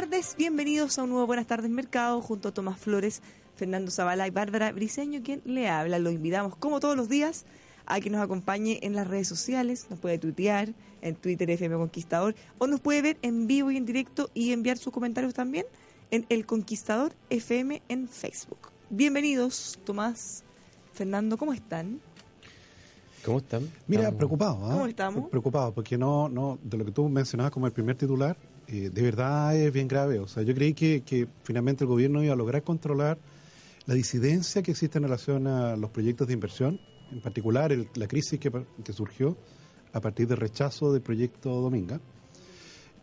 Tardes, bienvenidos a un nuevo Buenas tardes Mercado junto a Tomás Flores, Fernando Zavala y Bárbara Briseño, quien le habla. Lo invitamos como todos los días a que nos acompañe en las redes sociales, nos puede tuitear en Twitter FM Conquistador o nos puede ver en vivo y en directo y enviar sus comentarios también en El Conquistador FM en Facebook. Bienvenidos, Tomás, Fernando, ¿cómo están? ¿Cómo están? Mira, Estamos- preocupado, ¿ah? ¿Cómo estamos? Preocupado, porque no, no, de lo que tú mencionabas como el primer titular, eh, de verdad es bien grave. O sea, yo creí que, finalmente el gobierno iba a lograr controlar la disidencia que existe en relación a los proyectos de inversión, en particular el- la crisis que, que surgió a partir del rechazo del proyecto Dominga,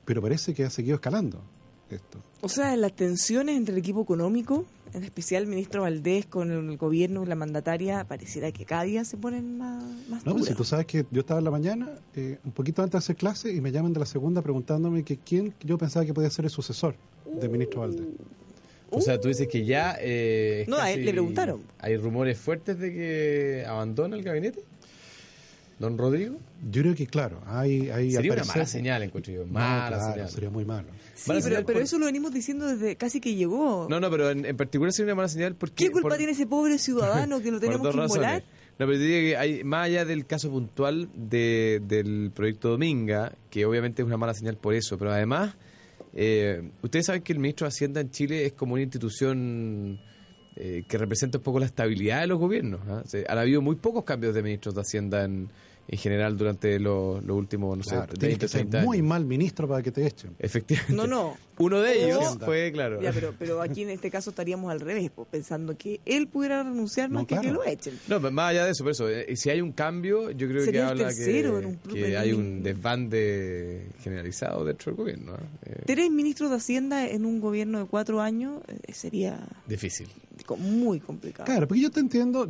pero parece que ha seguido escalando esto. O sea, las tensiones entre el equipo económico, en especial el ministro Valdés con el gobierno y la mandataria, pareciera que cada día se ponen más, más No, pues si tú sabes que yo estaba en la mañana, eh, un poquito antes de hacer clase, y me llaman de la segunda preguntándome que quién yo pensaba que podía ser el sucesor del ministro Valdés. O sea, tú dices que ya... eh, No, a él le preguntaron. ¿Hay rumores fuertes de que abandona el gabinete? ¿Don Rodrigo? Yo creo que, claro, hay... hay Sería una mala señal, encuentro yo. No, Mala claro, señal. sería muy malo. Sí, Mala pero, señal pero por- eso lo venimos diciendo desde casi que llegó. No, no, pero en, en particular sería una mala señal porque... ¿Qué culpa por- tiene ese pobre ciudadano que lo por tenemos que inmolar? No, pero te digo que hay, más allá del caso puntual de, del proyecto Dominga, que obviamente es una mala señal por eso, pero además, eh, ustedes saben que el ministro de Hacienda en Chile es como una institución eh, que representa un poco la estabilidad de los gobiernos. O sea, han habido muy pocos cambios de ministros de Hacienda en, en general durante los, últimos, no Claro, sé, tienes 20, que ser 30 muy mal ministro para que te echen. Efectivamente. No, no. Uno de ellos O- fue, claro. Ya, pero, pero aquí en este caso estaríamos al revés, pues, pensando que él pudiera renunciar más No, que que lo echen. No, pero más allá de eso, por eso, eh, si hay un cambio, yo creo que Sería habla que, que hay un desbande generalizado dentro del gobierno. ¿eh? Eh, Tres ministros de Hacienda en un gobierno de cuatro años eh, sería difícil. muy complicado. Claro, porque yo te entiendo,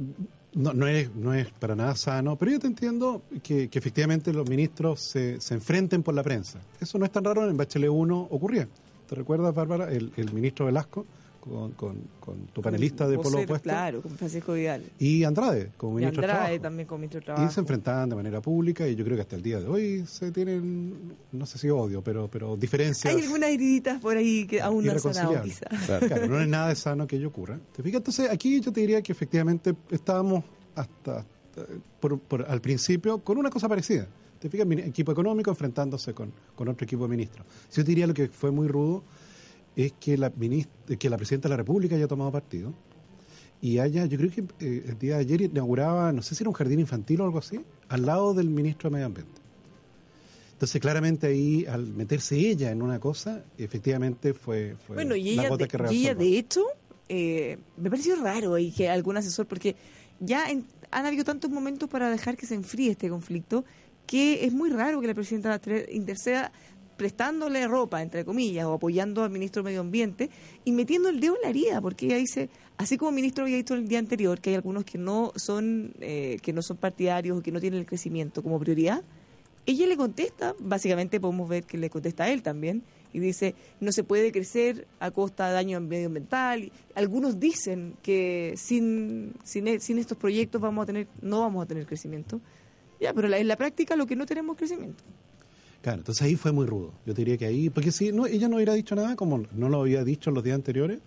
no, no, es, no es para nada sano, pero yo te entiendo que, efectivamente los ministros se, se enfrenten por la prensa. Eso no es tan raro, en Bachelet 1 ocurría. ¿Te recuerdas, Bárbara, el, el ministro Velasco con, con, con tu panelista de Polo Opuesto? Claro, con Francisco Vidal. Y Andrade como ministro de Andrade Trabajo. también con ministro de Trabajo. Y se enfrentaban de manera pública y yo creo que hasta el día de hoy se tienen, no sé si odio, pero, pero diferencias. Hay algunas heriditas por ahí que aún no han sanado, quizá. Claro, no es nada de sano que ello ocurra. ¿Te fijas? Entonces, aquí yo te diría que efectivamente estábamos hasta, hasta- por- por- al principio con una cosa parecida. ¿Te fijas? Equipo económico enfrentándose con, con otro equipo de ministros. Yo te diría lo que fue muy rudo es que la, minist- que la presidenta de la República haya tomado partido y haya, yo creo que eh, el día de ayer inauguraba, no sé si era un jardín infantil o algo así, al lado del ministro de Medio Ambiente. Entonces, claramente ahí, al meterse ella en una cosa, efectivamente fue, fue Bueno, y la ella, gota de, que y ella de hecho, eh, me pareció raro ahí que algún asesor, porque ya en- han habido tantos momentos para dejar que se enfríe este conflicto, que es muy raro que la presidenta interceda prestándole ropa, entre comillas, o apoyando al ministro de Medio Ambiente y metiendo el dedo en la herida, porque ella dice, así como el ministro había dicho el día anterior, que hay algunos que no son, eh, que no son partidarios o que no tienen el crecimiento como prioridad, ella le contesta, básicamente podemos ver que le contesta a él también, y dice, no se puede crecer a costa de daño medioambiental. Algunos dicen que sin, sin, e- sin estos proyectos vamos a tener, no vamos a tener crecimiento. Ya, pero la- en la práctica lo que no tenemos es crecimiento. Claro, entonces ahí fue muy rudo. Yo diría que ahí, porque si no, ella no hubiera dicho nada, como no lo había dicho en los días anteriores,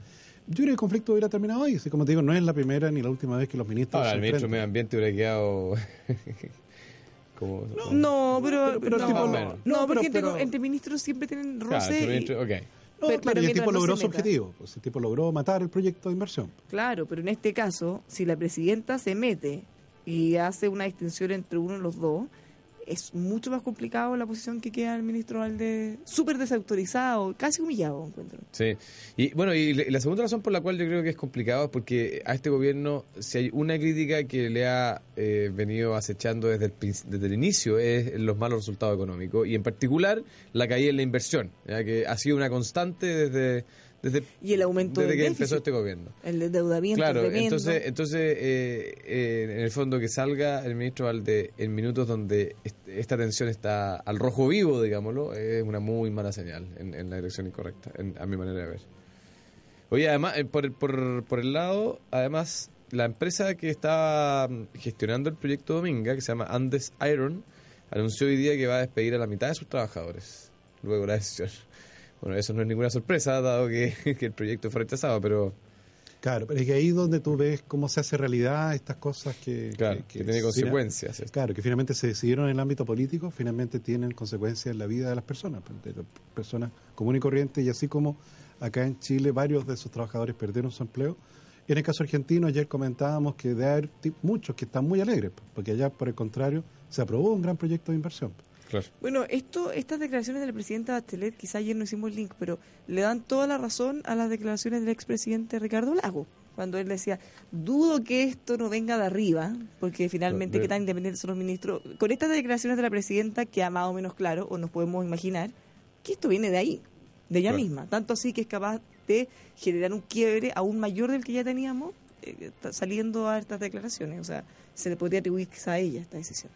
yo creo que el conflicto hubiera terminado ahí. Así como te digo, no es la primera ni la última vez que los ministros Ahora, el ministro de Medio. Ambiente hubiera quedado... como, No, pero, pero- no, tipo no, no. No, porque pero- entre, pero- entre ministros siempre tienen Claro, roce. el y- ministro- ok. No, Pero- claro, pero y el tipo no logró su objetivo. Pues el tipo logró matar el proyecto de inversión. Claro, pero en este caso, si la presidenta se mete y hace una distinción entre uno y los dos, es mucho más complicado la posición que queda el ministro Valdés, súper desautorizado, casi humillado, encuentro. Sí, y bueno, y la segunda razón por la cual yo creo que es complicado es porque a este gobierno, si hay una crítica que le ha eh, venido acechando desde el, desde el inicio, es los malos resultados económicos, y en particular la caída en la inversión, ya que ha sido una constante desde, desde, Y el aumento desde del que déficit. empezó este gobierno. El endeudamiento Claro, tremendo. entonces, entonces eh, eh, en el fondo que salga el ministro Valde en minutos donde est- esta tensión está al rojo vivo, digámoslo, es una muy mala señal en, en la dirección incorrecta, en- a mi manera de ver. Oye, además, eh, por, el- por, por el lado, además, la empresa que está mm, gestionando el proyecto Dominga, que se llama Andes Iron, anunció hoy día que va a despedir a la mitad de sus trabajadores, luego la decisión. Bueno, eso no es ninguna sorpresa, dado que, que el proyecto fue rechazado, pero... Claro, pero es que ahí es donde tú ves cómo se hace realidad estas cosas que... Claro, que, tiene fina- consecuencias. Claro, que finalmente se decidieron en el ámbito político, finalmente tienen consecuencias en la vida de las personas, pues, de las personas comunes y corrientes, y así como acá en Chile varios de sus trabajadores perdieron su empleo. En el caso argentino, ayer comentábamos que de haber muchos que están muy alegres, pues, porque allá, por el contrario, se aprobó un gran proyecto de inversión. Claro. Bueno, esto, estas declaraciones de la presidenta Bachelet, quizá ayer no hicimos el link, pero le dan toda la razón a las declaraciones del expresidente Ricardo Lago, cuando él decía, dudo que esto no venga de arriba, porque finalmente Claro, qué tan independientes son los ministros. Con estas declaraciones de la presidenta queda más o menos claro, o nos podemos imaginar, que esto viene de ahí, de ella Claro. misma, tanto así que es capaz de generar un quiebre aún mayor del que ya teníamos, eh, saliendo a estas declaraciones, o sea, se le podría atribuir quizá a ella esta decisión.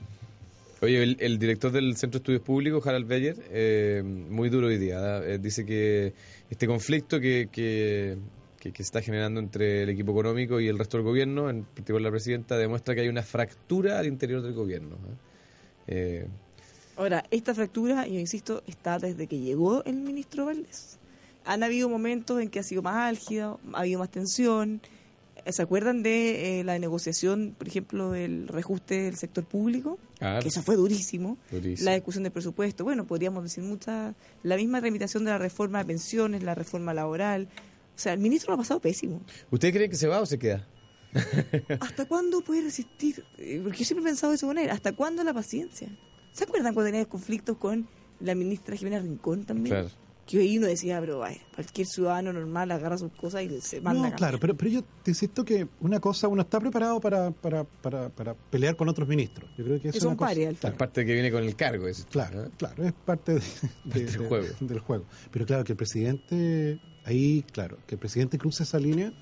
Oye, el, director del Centro de Estudios Públicos, Harald Beyer, eh, muy duro hoy día. ¿da? Eh, dice que este conflicto que, que, que- está generando entre el equipo económico y el resto del gobierno, en particular la presidenta, demuestra que hay una fractura al interior del gobierno. ¿eh? Eh, Ahora, esta fractura, yo insisto, está desde que llegó el ministro Valdés. Han habido momentos en que ha sido más álgida, ha habido más tensión. ¿Se acuerdan de eh, la negociación, por ejemplo, del reajuste del sector público? ah, Que eso fue durísimo. durísimo. La discusión del presupuesto, bueno, podríamos decir muchas. La misma tramitación de la reforma de pensiones, la reforma laboral. O sea, el ministro lo ha pasado pésimo. ¿Usted cree que se va o se queda? ¿Hasta cuándo puede resistir? Eh, Porque yo siempre he pensado de esa manera. ¿Hasta cuándo la paciencia? ¿Se acuerdan cuando tenía conflictos con la ministra Jimena Rincón también? Claro. Que ahí uno decía, pero vaya, cualquier ciudadano normal agarra sus cosas y se manda No, claro, pero, pero yo te insisto que una cosa, uno está preparado para, para, para, para pelear con otros ministros. Yo creo que eso es una cosa- al Es final. parte que viene con el cargo. ese, Claro, ¿eh? claro, es parte de- de- Del de- juego. del juego. Pero claro, que el presidente, ahí, claro, que el presidente cruce esa línea,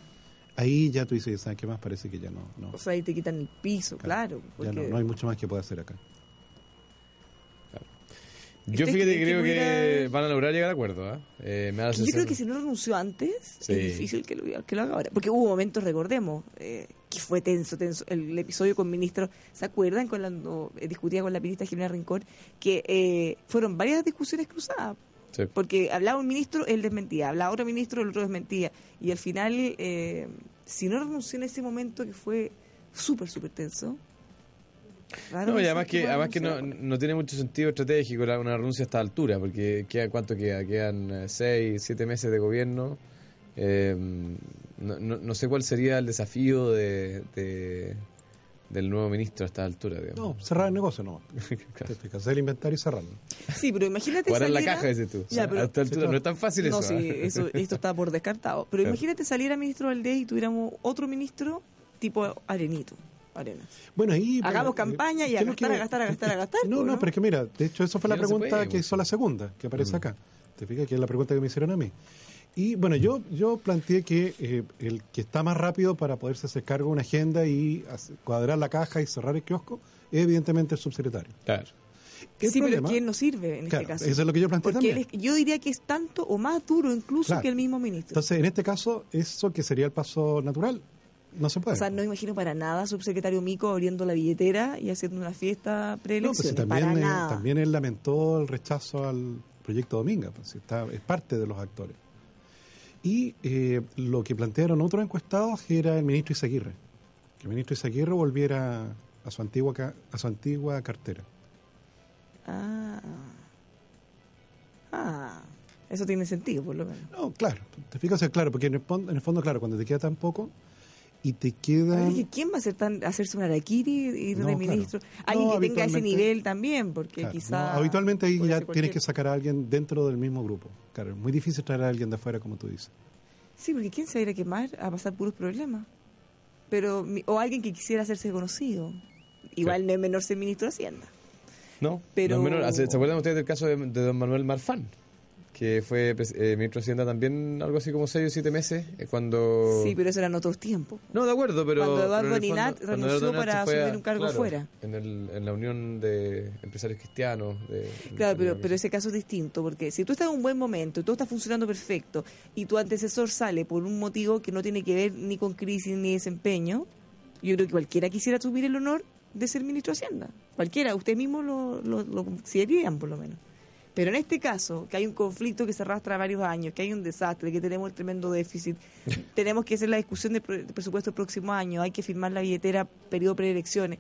ahí ya tú dices, ¿sabes qué más? Parece que ya no, no, O sea, ahí te quitan el piso, claro. ya porque- no, no hay mucho más que pueda hacer acá. Yo ¿Usted fíjate que creo que van a lograr llegar a acuerdo. ¿ah? Eh, me da la Yo creo que si no renunció antes, Sí. es difícil que lo, que lo haga ahora. Porque hubo momentos, recordemos, eh, que fue tenso, tenso. El, episodio con ministros, ¿se acuerdan cuando eh, discutía con la ministra Jimena Rincón? Que eh, fueron varias discusiones cruzadas. Sí. Porque hablaba un ministro, él desmentía. Hablaba otro ministro, el otro desmentía. Y al final, eh, si no renunció en ese momento, que fue súper, súper tenso. Raro No, y además que, además que no, no tiene mucho sentido estratégico la- una renuncia a esta altura, porque queda, ¿cuánto queda? Quedan eh, seis, siete meses de gobierno. Eh, no, no- no sé cuál sería el desafío de, de- del nuevo ministro a esta altura. Digamos. No, cerrar el negocio no. Claro. Hacer el inventario y cerrarlo. Sí, pero imagínate Guardar la caja, dices tú. Ya, pero- a esta altura no es tan fácil no, eso. sí, ¿ah? eso, esto está por descartado. Pero Claro. imagínate saliera ministro Valdés y tuviéramos otro ministro tipo Arenito. Arenas. Bueno, ahí... Hagamos bueno, campaña y a ¿qué es lo gastar, que- a gastar, a gastar, a gastar, No, pues, no, ¿no? pero es que mira, de hecho, eso fue la no pregunta puede, que pues. hizo la segunda, que aparece Mm. acá. ¿Te fijas? Que es la pregunta que me hicieron a mí. Y bueno, yo yo planteé que eh, el que está más rápido para poderse hacer cargo de una agenda y cuadrar la caja y cerrar el kiosco es evidentemente el subsecretario. Claro. El sí, problema- pero ¿quién nos sirve en Claro, este caso? eso es lo que yo planteé Porque también. es- yo diría que es tanto o más duro incluso Claro. que el mismo ministro. Entonces, en este caso, eso que sería el paso natural, no se puede. o sea, no imagino para nada subsecretario Mico abriendo la billetera y haciendo una fiesta No, pues también, para eh, nada. también él lamentó el rechazo al proyecto Dominga, pues, está, es parte de los actores. Y eh, lo que plantearon otros encuestados era el ministro Izaguirre, que el ministro Izaguirre volviera a su antigua a su antigua cartera. Ah. Ah. Eso tiene sentido, por lo menos. No, claro, te fijas, claro, porque en el, en el fondo, claro, cuando te queda tan poco, y te A ver, quedan... que ¿Quién va a hacer tan, hacerse un araquiri y ir No, de claro. ministro? Alguien No, que tenga ese nivel también, porque Claro, quizá... no, habitualmente ahí ya tienes que sacar a alguien dentro del mismo grupo. Claro, es muy difícil traer a alguien de afuera, como tú dices. Sí, porque ¿quién se va a ir a quemar a pasar puros problemas? Pero, mi- o alguien que quisiera hacerse conocido. Igual Sí. no es menor ser ministro de Hacienda. No, Pero- no es menor. ¿Se se acuerdan ustedes del caso de, de don Manuel Marfán? Que fue pres- eh, ministro de Hacienda también algo así como 6 o 7 meses, eh, cuando... Sí, pero eso eran otros tiempos. No, de acuerdo, pero... Cuando Eduardo Ninat renunció para asumir un cargo claro, fuera. En, el, en la Unión de Empresarios Cristianos. De, Claro, pero, pero ese caso es distinto, porque si tú estás en un buen momento y todo está funcionando perfecto y tu antecesor sale por un motivo que no tiene que ver ni con crisis ni desempeño, yo creo que cualquiera quisiera asumir el honor de ser ministro de Hacienda. Cualquiera, usted mismo lo, lo, lo considerarían por lo menos. Pero en este caso, que hay un conflicto que se arrastra varios años, que hay un desastre, que tenemos el tremendo déficit, tenemos que hacer la discusión del pre- del presupuesto el próximo año, hay que firmar la billetera periodo preelecciones.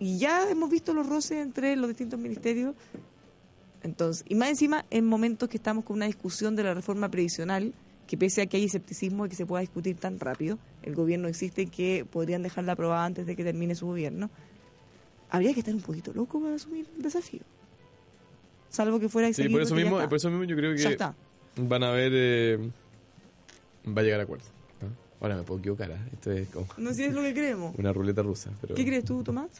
Y ya hemos visto los roces entre los distintos ministerios entonces, y más encima en momentos que estamos con una discusión de la reforma previsional, que pese a que hay escepticismo y que se pueda discutir tan rápido, el gobierno existe que podrían dejarla aprobada antes de que termine su gobierno, habría que estar un poquito loco para asumir el desafío. Salvo que fuera y Sí, por eso, mismo, está. por eso mismo yo creo Ya que está. van a ver... eh, va a llegar a acuerdo. ¿no? Ahora me puedo equivocar, ¿ah? esto es como No sé si es lo que creemos. una ruleta rusa. Pero... ¿Qué crees tú, Tomás?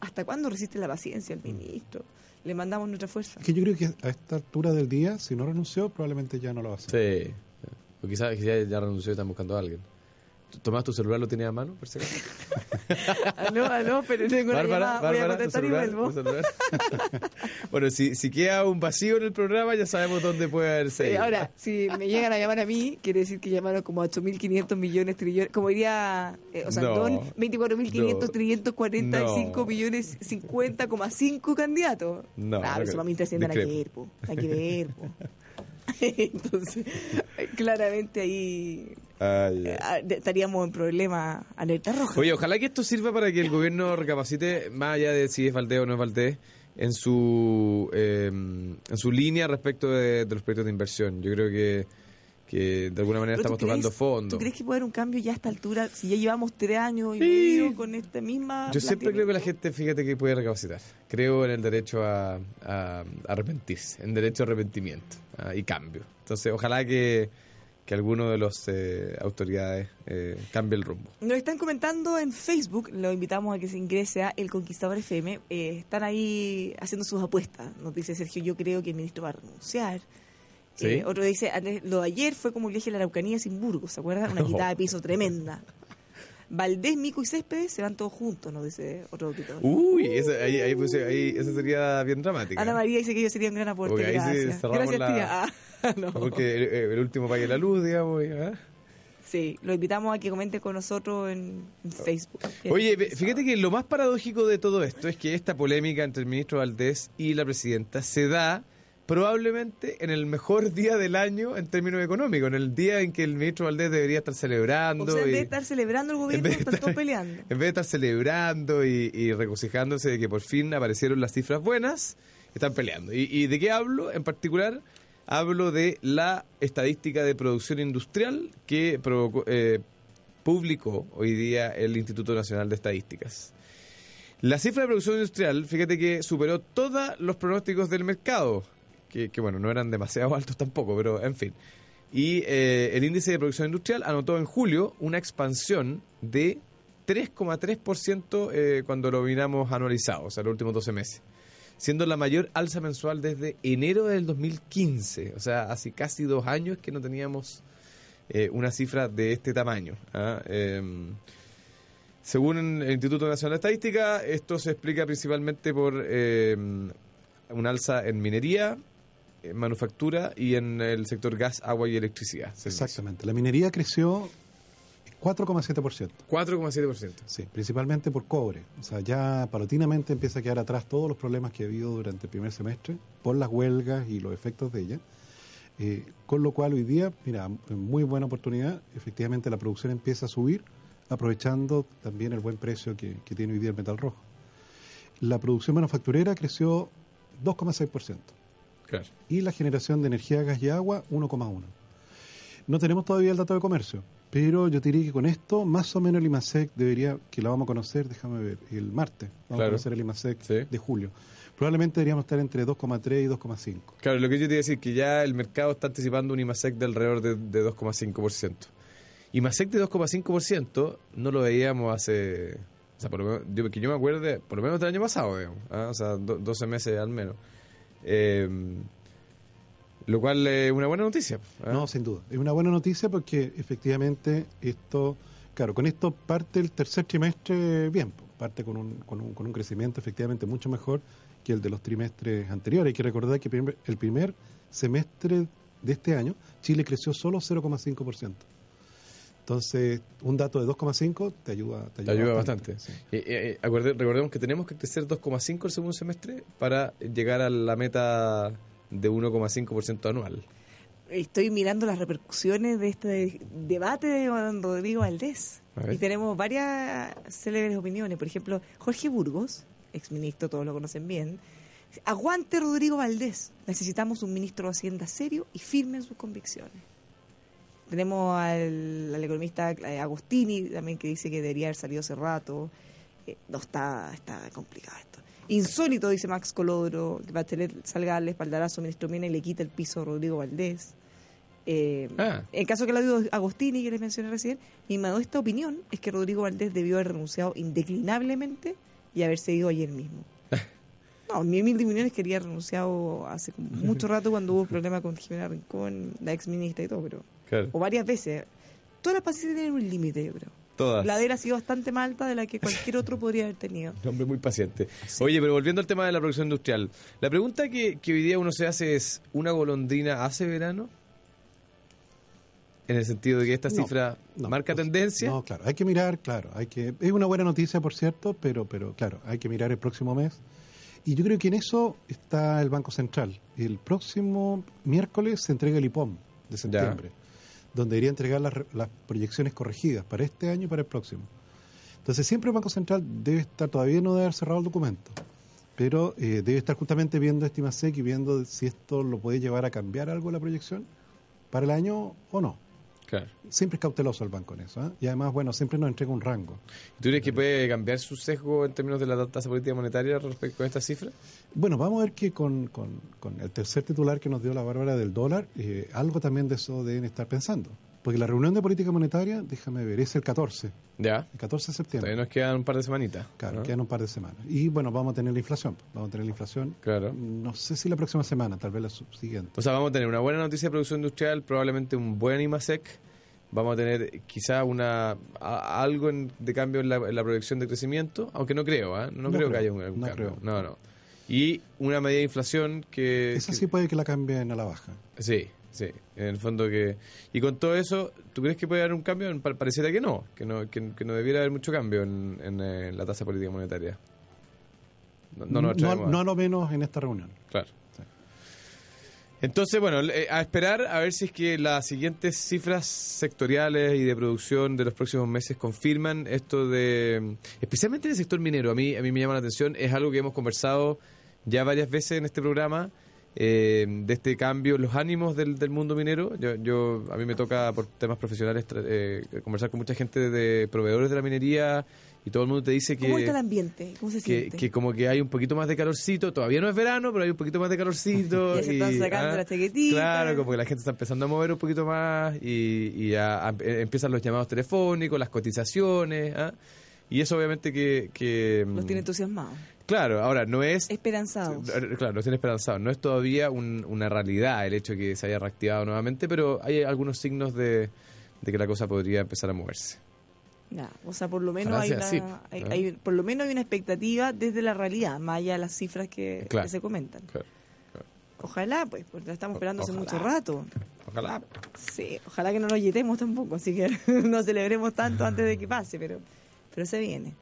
¿Hasta cuándo resiste la paciencia el ministro? Le mandamos nuestra fuerza. Es que yo creo que a esta altura del día, si no renunció, probablemente ya no lo va a hacer. Sí. O quizás quizás ya renunció y están buscando a alguien. Tomás, ¿tu celular lo tienes a mano? Por si acaso? Aló, aló, pero tengo una Bárbara, llamada. Voy a Bárbara, ¿tu contestar y celular? vuelvo. ¿Tu celular? bueno, si, si queda un vacío en el programa, ya sabemos dónde puede haberse. Eh, ido. ahora, si me llegan a llamar a mí, quiere decir que llamaron como 8.500 millones trillones, como diría eh, No. Osandón, 24.500 No. trillones 45 No. millones 50,5 candidatos. No, Claro, no eso para mí trasciende nada que ver, po. Nada que ver, po. Entonces, claramente ahí ay. eh, ah, estaríamos en problema alerta roja. Oye, ojalá que esto sirva para que el gobierno recapacite, más allá de si es Valdés o no es Valdés, en su, eh, en su línea respecto de, de los proyectos de inversión. Yo creo que, que de alguna manera estamos ¿tú crees- tocando fondo. ¿Tú crees que puede haber un cambio ya a esta altura? Si ya llevamos tres años y Sí. medio con esta misma... Yo siempre creo que la gente, fíjate que puede recapacitar. Creo en el derecho a, a- a arrepentirse, en derecho a arrepentimiento ah, y cambio. Entonces, ojalá que, que alguno de los eh, autoridades eh, cambie el rumbo. Nos están comentando en Facebook, lo invitamos a que se ingrese a El Conquistador FM. eh, están ahí haciendo sus apuestas. Nos dice Sergio, yo creo que el ministro va a renunciar. ¿Sí? Eh, otro dice, lo de ayer fue como el viaje a la Araucanía sin Burgos, ¿se acuerdan? Una quitada de piso tremenda. Valdés, Mico y Céspedes se van todos juntos, nos dice otro auditor. Uy, esa, ahí, ahí puse- ahí- esa sería bien dramática. Ana María dice que yo sería un gran aporte. Porque ahí sí Gracias. cerramos Gracias, la- tía. Ah, no. Porque el, el último pague la luz, digamos. ¿ah? Sí, lo invitamos a que comente con nosotros en, en Facebook. Oye, fíjate que lo más paradójico de todo esto es que esta polémica entre el ministro Valdés y la presidenta se da probablemente en el mejor día del año en términos económicos, en el día en que el ministro Valdés debería estar celebrando. O sea, en vez de estar celebrando el gobierno, están todos peleando. En vez de estar celebrando y, y regocijándose de que por fin aparecieron las cifras buenas, están peleando. ¿Y, y de qué hablo? En particular, hablo de la estadística de producción industrial que provocó- eh, publicó hoy día el Instituto Nacional de Estadísticas. La cifra de producción industrial, fíjate que superó todos los pronósticos del mercado, que, bueno, no eran demasiado altos tampoco, pero en fin. Y eh, el índice de producción industrial anotó en julio una expansión de 3,3% eh, cuando lo miramos anualizado, o sea, los últimos 12 meses, siendo la mayor alza mensual desde enero del 2015, o sea, hace casi dos años que no teníamos eh, una cifra de este tamaño. ¿ah? Em, según el Instituto Nacional de Estadística, esto se explica principalmente por eh, un alza en minería, manufactura y en el sector gas, agua y electricidad. Exactamente. La minería creció 4,7%. 4,7%. Sí, principalmente por cobre. O sea, ya paulatinamente empieza a quedar atrás todos los problemas que ha habido durante el primer semestre por las huelgas y los efectos de ellas. Eh, con lo cual hoy día, mira, muy buena oportunidad. Efectivamente la producción empieza a subir, aprovechando también el buen precio que, que tiene hoy día el metal rojo. La producción manufacturera creció 2,6% Claro. y la generación de energía, gas y agua 1,1. No tenemos todavía el dato de comercio, Pero yo te diría que con esto, más o menos el IMASEC debería, que la vamos a conocer, déjame ver, el martes, vamos Claro. a conocer el IMASEC Sí. de julio. Probablemente deberíamos estar entre 2,3 y 2,5. Claro, lo que yo te iba a decir que ya el mercado está anticipando un IMASEC de alrededor de, de 2,5%. IMASEC de 2,5% no lo veíamos hace... O sea, por lo menos, yo, que yo me acuerde, por lo menos del año pasado, digamos. ¿ah? O sea, do- 12 meses al menos. Eh, lo cual es una buena noticia. ¿ah? No, sin duda. Es una buena noticia porque efectivamente esto, claro, con esto parte el tercer trimestre bien, parte con un, con un, con un crecimiento efectivamente mucho mejor que el de los trimestres anteriores. Hay que recordar que el primer semestre de este año Chile creció solo 0,5%. Entonces, un dato de 2,5 te ayuda, te Te ayuda, ayuda bastante. sí. Eh, eh, acuerde- recordemos que tenemos que crecer 2,5 el segundo semestre para llegar a la meta de 1,5% anual. Estoy mirando las repercusiones de este debate de don Rodrigo Valdés. Y tenemos varias célebres opiniones. Por ejemplo, Jorge Burgos, exministro, todos lo conocen bien. Aguante Rodrigo Valdés. Necesitamos un ministro de Hacienda serio y firme en sus convicciones. Tenemos al, al economista eh, Agostini también que dice que debería haber salido hace rato. Eh, no, está, está complicado esto. Insólito, dice Max Colodro, que Bachelet salga a darle espaldarazo al ministro Mina y le quita el piso a Rodrigo Valdés. Eh, Ah. En el caso que lo digo Agostini, que les mencioné recién, mi modesta opinión es que Rodrigo Valdés debió haber renunciado indeclinablemente y haberse ido ayer mismo. No, mi humilde opinión es que quería renunciado hace mucho rato cuando hubo problema con Jimena Rincón, la ex ministra y todo, pero. Claro. O varias veces. Todas las paciencias tienen un límite, yo creo. Todas. La de él ha sido bastante más alta de la que cualquier otro podría haber tenido. Un hombre muy paciente. Oye, pero volviendo al tema de la producción industrial, la pregunta que, que hoy día uno se hace es, ¿una golondrina hace verano? En el sentido de que esta No, cifra no, marca pues, tendencia. No, claro, hay que mirar, claro, hay que es una buena noticia, por cierto, pero pero claro, hay que mirar el próximo mes. Y yo creo que en eso está el Banco Central. El próximo miércoles se entrega el IPOM de septiembre, donde debería entregar las, las proyecciones corregidas para este año y para el próximo. Entonces siempre el Banco Central debe estar, todavía no debe haber cerrado el documento, pero eh, debe estar justamente viendo este IMASEC y viendo si esto lo puede llevar a cambiar algo la proyección para el año o no. Claro. Siempre es cauteloso el banco en eso. ¿eh? Y además, bueno, siempre nos entrega un rango. ¿Tú crees que puede cambiar su sesgo en términos de la tasa política monetaria respecto a esta cifra? Bueno, vamos a ver que con, con- con el tercer titular que nos dio la Bárbara del dólar, eh, algo también de eso deben estar pensando. Porque la reunión de política monetaria, déjame ver, es el 14, Ya. el 14 de septiembre. Todavía nos quedan un par de semanitas. Claro, ¿no? quedan un par de semanas. Y bueno, vamos a tener la inflación. Vamos a tener la inflación. Claro. No sé si la próxima semana, tal vez la subsiguiente. O sea, vamos a tener una buena noticia de producción industrial, probablemente un buen IMASEC. Vamos a tener quizá una a- algo en- de cambio en la, en la proyección de crecimiento, aunque no creo, ¿ah? no, No creo, que haya un, algún no cambio. creo. No, no. Y una medida de inflación que... Esa que- sí puede que la cambien a la baja. Sí, sí. En el fondo que... Y con todo eso, ¿tú crees que puede haber un cambio? Pa- Pareciera que no, que no, que, que no debiera haber mucho cambio en, en, eh, la tasa política monetaria. No, no, a lo menos en esta reunión. Claro. Entonces, bueno, a esperar a ver si es que las siguientes cifras sectoriales y de producción de los próximos meses confirman esto de, especialmente en el sector minero, a mí, a mí me llama la atención, es algo que hemos conversado ya varias veces en este programa, eh, de este cambio, los ánimos del, del mundo minero. Yo, yo A mí me toca por temas profesionales eh, conversar con mucha gente de proveedores de la minería y todo el mundo te dice que ¿Cómo está el ambiente? ¿Cómo se que, siente? que como que hay un poquito más de calorcito, todavía no es verano, pero hay un poquito más de calorcito. Ya se están sacando las chaquetitas. Claro, como que la gente está empezando a mover un poquito más y, y a- a- eh, empiezan los llamados telefónicos, las cotizaciones. ¿ah? Y eso obviamente que... que Los tiene entusiasmados, Claro, ahora no es... esperanzados. Claro, nos tiene esperanzado. No es todavía un- una realidad el hecho de que se haya reactivado nuevamente, pero hay algunos signos de, de que la cosa podría empezar a moverse. Ya, o sea, por lo menos hay sea una, así, hay- ¿no? hay- por lo menos hay una expectativa desde la realidad, más allá de las cifras que, Claro. que se comentan. Claro, Ojalá, pues, porque la estamos esperando hace mucho rato. Ojalá. Sí, ojalá que no nos yetemos tampoco, así que no celebremos tanto antes de que pase, pero, pero se viene.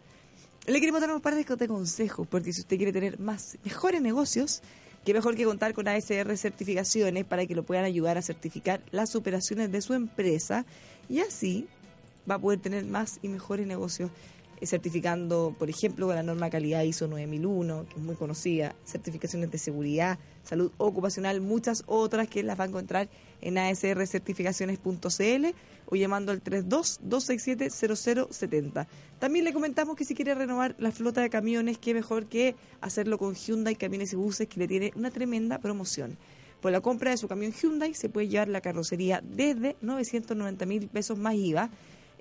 Le queremos dar un par de consejos, porque si usted quiere tener más, mejores negocios, qué mejor que contar con ASR Certificaciones para que lo puedan ayudar a certificar las operaciones de su empresa y así va a poder tener más y mejores negocios. Eh, certificando, por ejemplo, con la norma calidad ISO 9001, que es muy conocida, certificaciones de seguridad, salud ocupacional, muchas otras que las va a encontrar en asrcertificaciones.cl o llamando al 32-267-0070. También le comentamos que si quiere renovar la flota de camiones, qué mejor que hacerlo con Hyundai Camiones y Buses, que le tiene una tremenda promoción. Por la compra de su camión Hyundai se puede llevar la carrocería desde 990 mil pesos más IVA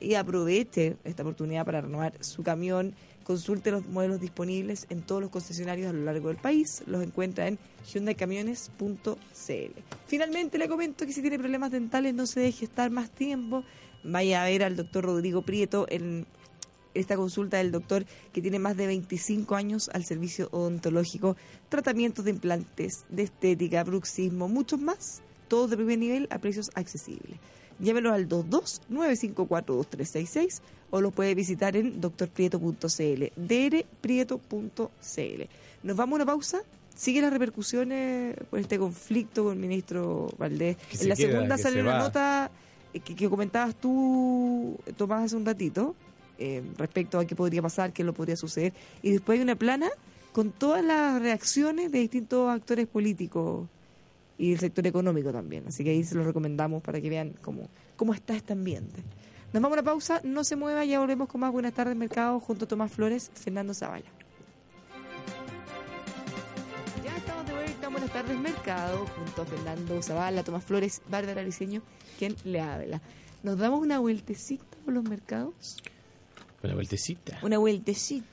y aproveche esta oportunidad para renovar su camión. Consulte los modelos disponibles en todos los concesionarios a lo largo del país. Los encuentra en hyundaicamiones.cl. Finalmente le comento que si tiene problemas dentales no se deje estar más tiempo. Vaya a ver al doctor Rodrigo Prieto en esta consulta del doctor que tiene más de 25 años al servicio odontológico, tratamientos de implantes, de estética, bruxismo, muchos más, todos de primer nivel a precios accesibles. Llévelo al 22-954-2366 o lo puede visitar en drprieto.cl, drprieto.cl. Nos vamos a una pausa. Sigue las repercusiones por este conflicto con el ministro Valdés. Que en la queda, segunda salió se una va. nota eh, que, que comentabas tú, Tomás, hace un ratito, eh, respecto a qué podría pasar, qué lo podría suceder. Y después hay una plana con todas las reacciones de distintos actores políticos y del sector económico también. Así que ahí se lo recomendamos para que vean cómo, cómo está este ambiente. Nos vamos a una pausa, no se mueva, ya volvemos con más Buenas tardes Mercado junto a Tomás Flores, Fernando Zavala. Ya estamos de vuelta, Buenas tardes Mercado, junto a Fernando Zavala, Tomás Flores, Bárbara Liceño, quien le habla. ¿Nos damos una vueltecita por los mercados? Una vueltecita. Una vueltecita.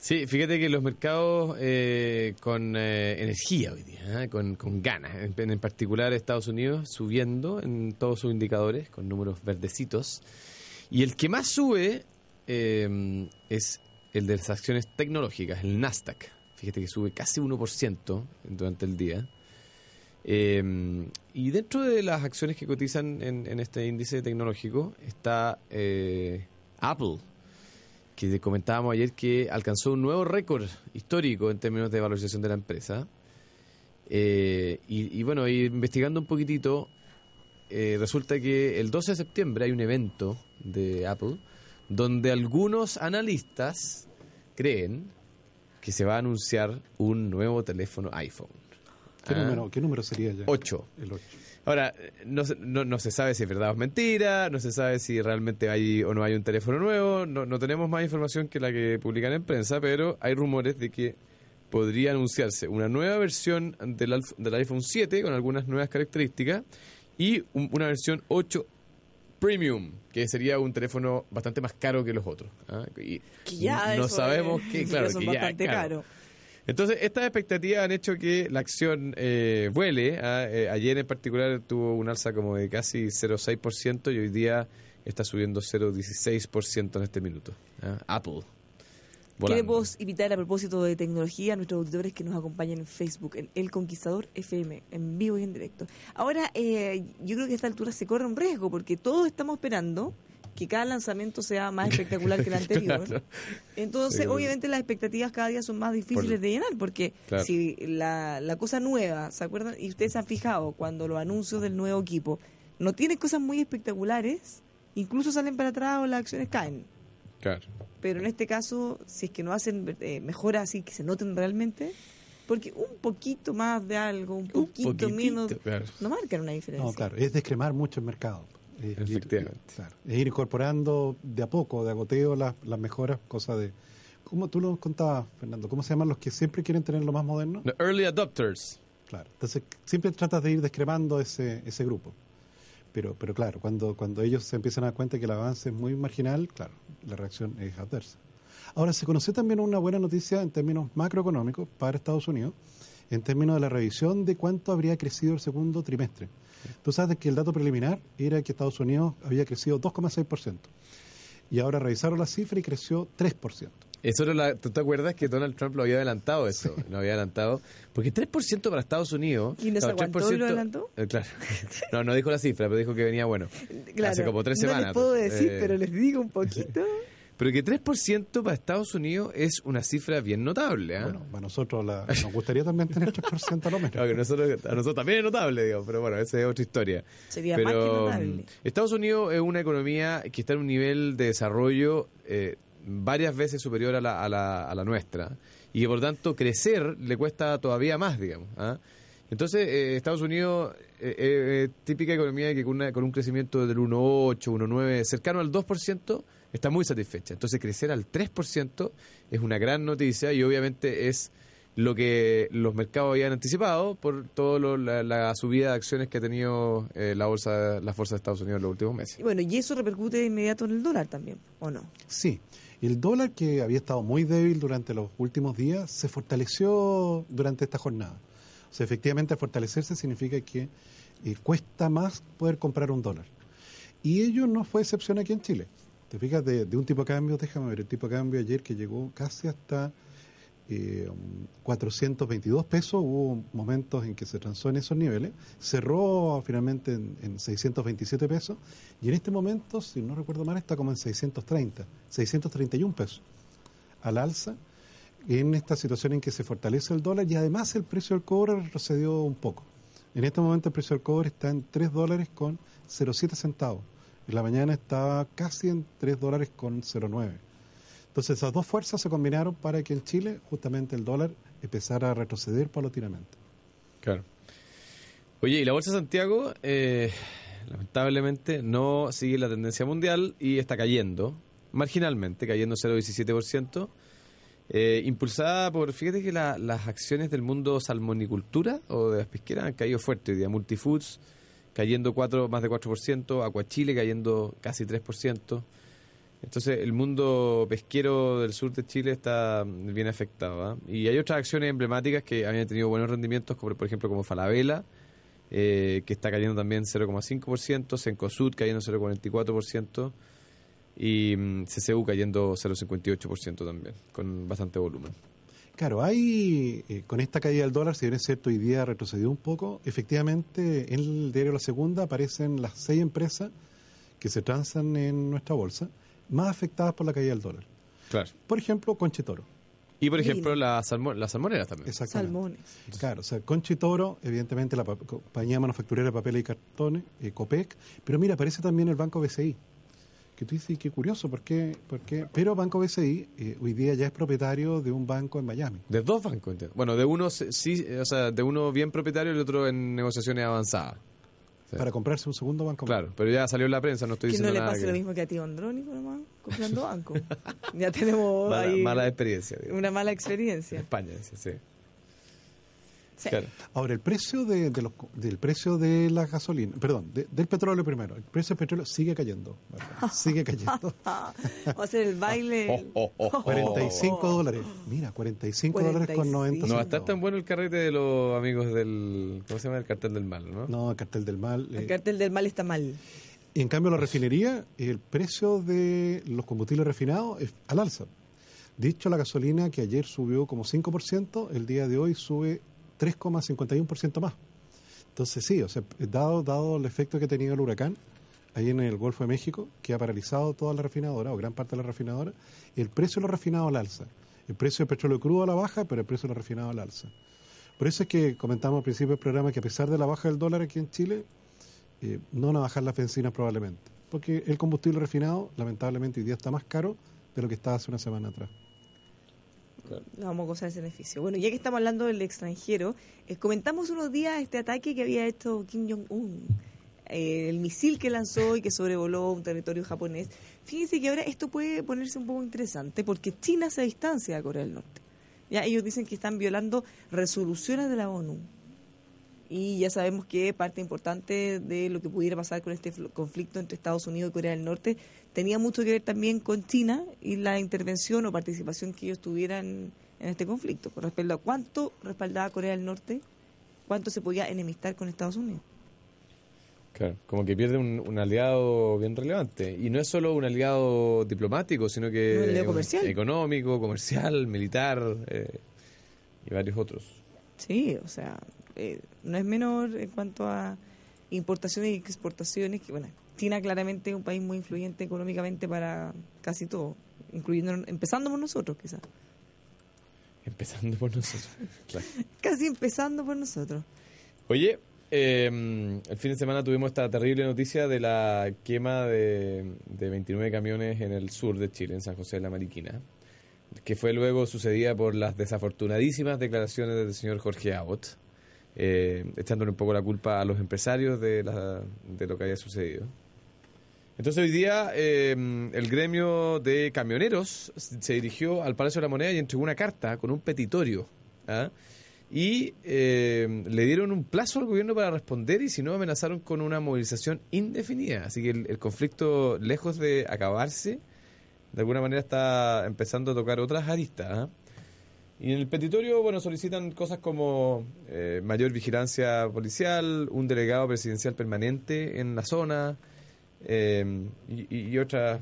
Sí, fíjate que los mercados eh, con eh, energía hoy día, ¿eh? con, con ganas, en, en particular Estados Unidos subiendo en todos sus indicadores con números verdecitos. Y el que más sube eh, es el de las acciones tecnológicas, el Nasdaq. Fíjate que sube casi 1% durante el día. Eh, y dentro de las acciones que cotizan en, en este índice tecnológico está Apple, que comentábamos ayer que alcanzó un nuevo récord histórico en términos de valorización de la empresa. Eh, y, y bueno, investigando un poquitito, eh, resulta que el 12 de septiembre hay un evento de Apple donde algunos analistas creen que se va a anunciar un nuevo teléfono iPhone. ¿Qué, Ah, número, ¿Qué número sería ya? 8. El 8. Ahora, no, se- no, no se sabe si es verdad o es mentira, no se sabe si realmente hay o no hay un teléfono nuevo, no, no tenemos más información que la que publican en prensa, pero hay rumores de que podría anunciarse una nueva versión del, del iPhone 7 con algunas nuevas características y un- una versión 8 Premium, que sería un teléfono bastante más caro que los otros. ¿ah? Y Que ya no eso sabemos es- que, claro, son que ya, bastante claro. Entonces, estas expectativas han hecho que la acción eh, vuele. ¿ah? Eh, ayer en particular tuvo un alza como de casi 0,6% y hoy día está subiendo 0,16% en este minuto. ¿ah? Apple. volando. Queremos invitar a propósito de tecnología a nuestros auditores que nos acompañen en Facebook, en El Conquistador FM, en vivo y en directo. Ahora, eh, yo creo que a esta altura se corre un riesgo porque todos estamos esperando que cada lanzamiento sea más espectacular que el anterior. Claro. Entonces, Sí, obviamente las expectativas cada día son más difíciles Por- de llenar porque Claro. si la, la cosa nueva, ¿se acuerdan? Y ustedes se han fijado cuando los anuncios del nuevo equipo no tienen cosas muy espectaculares, incluso salen para atrás o las acciones caen Claro. pero en este caso, si es que no hacen eh, mejoras así que se noten realmente, porque un poquito más de algo, un poquito menos, claro. no marcan una diferencia. No, claro, es descremar mucho el mercado. Es ir- Efectivamente. claro, es ir incorporando de a poco, de agoteo, las, las mejoras, cosas de... ¿Cómo tú lo contabas, Fernando? ¿Cómo se llaman los que siempre quieren tener lo más moderno? The early adopters. Claro. Entonces, siempre tratas de ir descremando ese, ese grupo. Pero, pero claro, cuando, cuando ellos se empiezan a dar cuenta que el avance es muy marginal, claro, la reacción es adversa. Ahora, se conoció también una buena noticia en términos macroeconómicos para Estados Unidos, en términos de la revisión de cuánto habría crecido el segundo trimestre. Tú sabes que el dato preliminar era que Estados Unidos había crecido 2,6%. Y ahora revisaron la cifra y creció 3%. Eso era la, ¿Tú te acuerdas que Donald Trump lo había adelantado eso? Lo había adelantado. Porque 3% para Estados Unidos. ¿Y no se aguantó y lo adelantó? Eh, claro. No, no dijo la cifra, pero dijo que venía bueno. Claro, Hace como tres No semanas. les puedo decir, Eh, pero les digo un poquito. Pero que 3% para Estados Unidos es una cifra bien notable. ¿ah? Bueno, para nosotros la- nos gustaría también tener 3% a lo menos. Claro, que nosotros, a nosotros también es notable, pero bueno, esa es otra historia. Sería pero, más que notable. mm, Estados Unidos es una economía que está en un nivel de desarrollo eh, varias veces superior a la, a la, a la nuestra y que por tanto crecer le cuesta todavía más, digamos. ¿ah? Entonces, eh, Estados Unidos, eh, eh, típica economía que con, una- con un crecimiento del 1,8, 1,9, cercano al 2%, está muy satisfecha. Entonces, crecer al 3% es una gran noticia y obviamente es lo que los mercados habían anticipado por toda la, la subida de acciones que ha tenido eh, la bolsa, la fuerza de Estados Unidos en los últimos meses. Y bueno, y eso repercute de inmediato en el dólar también, ¿o no? Sí, el dólar que había estado muy débil durante los últimos días se fortaleció durante esta jornada. O sea, efectivamente fortalecerse significa que eh, cuesta más poder comprar un dólar. Y ello no fue excepción aquí en Chile. Te fijas, de, un tipo de cambio, déjame ver, el tipo de cambio ayer que llegó casi hasta eh, 422 pesos, hubo momentos en que se transó en esos niveles, cerró finalmente en, en 627 pesos y en este momento, si no recuerdo mal, está como en 630, 631 pesos al alza en esta situación en que se fortalece el dólar y además el precio del cobre retrocedió un poco. En este momento el precio del cobre está en 3 dólares con 0,7 centavos. En la mañana estaba casi en 3 dólares con 0,9. Entonces esas dos fuerzas se combinaron para que en Chile justamente el dólar empezara a retroceder paulatinamente. Claro. Oye, y la Bolsa de Santiago, eh, lamentablemente, no sigue la tendencia mundial y está cayendo, marginalmente, cayendo 0,17%. Eh, impulsada por, fíjate que la- las acciones del mundo salmonicultura o de las pesqueras han caído fuerte hoy día. Multifoods cayendo 4, más de 4%, Acuachile cayendo casi 3%. Entonces el mundo pesquero del sur de Chile está bien afectado. ¿ah? Y hay otras acciones emblemáticas que habían tenido buenos rendimientos, como por ejemplo como Falabella, eh, que está cayendo también 0,5%, Cencosud cayendo 0,44% y mm, CCU cayendo 0,58% también, con bastante volumen. Claro, hay, eh, con esta caída del dólar, si bien es cierto, hoy día retrocedió un poco, efectivamente en el diario La Segunda aparecen las seis empresas que se transan en nuestra bolsa más afectadas por la caída del dólar. Claro. Por ejemplo, Conchitoro. Y por ejemplo las, salmo- las salmoneras también. Exactamente. Salmones. Claro, o sea, Conchitoro, evidentemente la pa- compañía manufacturera de papel y cartones, eh, COPEC, pero mira, aparece también el Banco BCI, que tú dices, qué curioso, ¿por qué? ¿Por qué? Pero Banco BCI eh, hoy día ya es propietario de un banco en Miami. De dos bancos, entiendo. Bueno, de uno se- sí, o sea, de uno bien propietario y el otro en negociaciones avanzadas. Sí. Para comprarse un segundo banco. Claro, pero ya salió en la prensa, no estoy Que no diciendo le nada pase que- lo mismo que a ti Andrónico nomás, comprando banco. ya tenemos mala, ahí mala experiencia. digamos. una mala En experiencia. España, sí, sí. Sí. Claro. Ahora, el precio de, de los, del precio de la gasolina, perdón, de- del petróleo primero, el precio del petróleo sigue cayendo, ¿verdad? sigue cayendo. Va a ser el baile. Oh, oh, oh, oh. 45 dólares, mira, 45 dólares con 90 No va a estar centavos. tan bueno el carrete de los amigos del. ¿Cómo se llama? El cartel del mal, ¿no? No, el cartel del mal. El eh, cartel del mal está mal. Y en cambio la refinería, el precio de los combustibles refinados es al alza. Dicho la gasolina que ayer subió como 5%, el día de hoy sube 3,51% más. Entonces sí, o sea, dado, dado el efecto que ha tenido el huracán ahí en el Golfo de México, que ha paralizado toda la refinadora o gran parte de la refinadora, el precio de los refinados al alza. El precio del petróleo crudo a la baja, pero el precio de los refinados al alza. Por eso es que comentamos al principio del programa que a pesar de la baja del dólar aquí en Chile, eh, no van a bajar las bencinas probablemente. Porque el combustible refinado, lamentablemente, hoy día está más caro de lo que estaba hace una semana atrás. No vamos a gozar ese beneficio. Bueno, ya que estamos hablando del extranjero, eh, comentamos unos días este ataque que había hecho Kim Jong-un, eh, el misil que lanzó y que sobrevoló un territorio japonés. Fíjense que ahora esto puede ponerse un poco interesante porque China se distancia de Corea del Norte. Ya ellos dicen que están violando resoluciones de la ONU. Y ya sabemos que parte importante de lo que pudiera pasar con este fl- conflicto entre Estados Unidos y Corea del Norte tenía mucho que ver también con China y la intervención o participación que ellos tuvieran en este conflicto, con respecto a cuánto respaldaba Corea del Norte, cuánto se podía enemistar con Estados Unidos. Claro, como que pierde un, un aliado bien relevante. Y no es solo un aliado diplomático, sino que Un aliado comercial. económico, comercial, militar eh, y varios otros. Sí, o sea, eh, no es menor en cuanto a importaciones y exportaciones, que bueno, China claramente es un país muy influyente económicamente para casi todo, incluyendo, empezando por nosotros quizás, Empezando por nosotros. Claro. casi empezando por nosotros. Oye, eh, el fin de semana tuvimos esta terrible noticia de la quema de, de 29 camiones en el sur de Chile, en San José de la Mariquina, que fue luego sucedida por las desafortunadísimas declaraciones del señor Jorge Abbott, eh, echándole un poco la culpa a los empresarios de, la- de lo que había sucedido. Entonces hoy día eh, el gremio de camioneros se dirigió al Palacio de la Moneda y entregó una carta con un petitorio. ¿ah? Y eh, le dieron un plazo al gobierno para responder y si no amenazaron con una movilización indefinida. Así que el, el conflicto, lejos de acabarse, de alguna manera está empezando a tocar otras aristas. ¿ah? Y en el petitorio, bueno, solicitan cosas como eh, mayor vigilancia policial, un delegado presidencial permanente en la zona eh, y, y- otras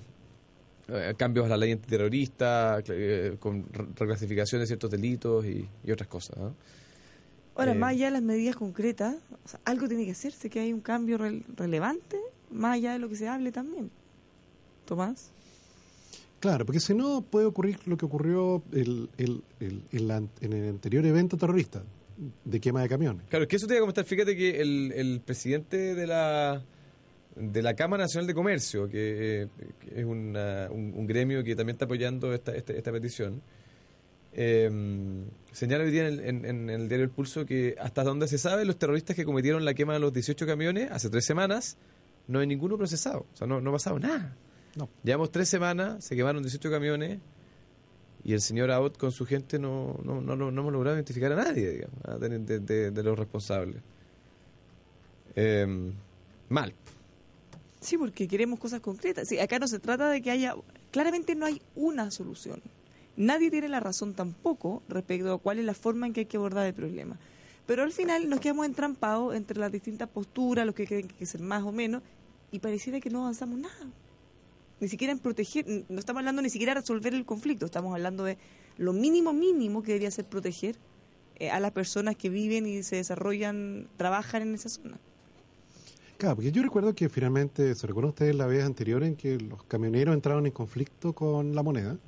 eh, cambios a la ley antiterrorista, eh, con re- reclasificación de ciertos delitos y, y otras cosas. ¿no? Ahora, Eh, más allá de las medidas concretas, o sea, algo tiene que hacerse, que hay un cambio rel- relevante, más allá de lo que se hable también. Tomás. Claro, porque si no puede ocurrir lo que ocurrió el, el- el- en el anterior evento terrorista de quema de camiones. Claro, es que eso te iba a comentar. Fíjate que el, el presidente de la de la Cámara Nacional de Comercio, que, eh, que es una- un, un gremio que también está apoyando esta, esta, esta petición, eh, señala hoy día en el, en- en el diario El Pulso que hasta donde se sabe, los terroristas que cometieron la quema de los 18 camiones hace tres semanas, no hay ninguno procesado. O sea, no, no ha pasado nada. No. Llevamos tres semanas, se quemaron 18 camiones y el señor Abbott con su gente no, no, no, no hemos logrado identificar a nadie, digamos, ah, de, de- de- de los responsables. Eh, mal. Sí, porque queremos cosas concretas. Sí, acá no se trata de que haya... Claramente no hay una solución. Nadie tiene la razón tampoco respecto a cuál es la forma en que hay que abordar el problema. Pero al final nos quedamos entrampados entre las distintas posturas, los que creen que hay que ser más o menos, y pareciera que no avanzamos nada. Ni siquiera en proteger, no estamos hablando ni siquiera de resolver el conflicto, estamos hablando de lo mínimo mínimo que debería ser proteger eh, a las personas que viven y se desarrollan, trabajan en esa zona. Claro, porque yo recuerdo que finalmente, se recuerda ustedes la vez anterior en que los camioneros entraron en conflicto con la moneda,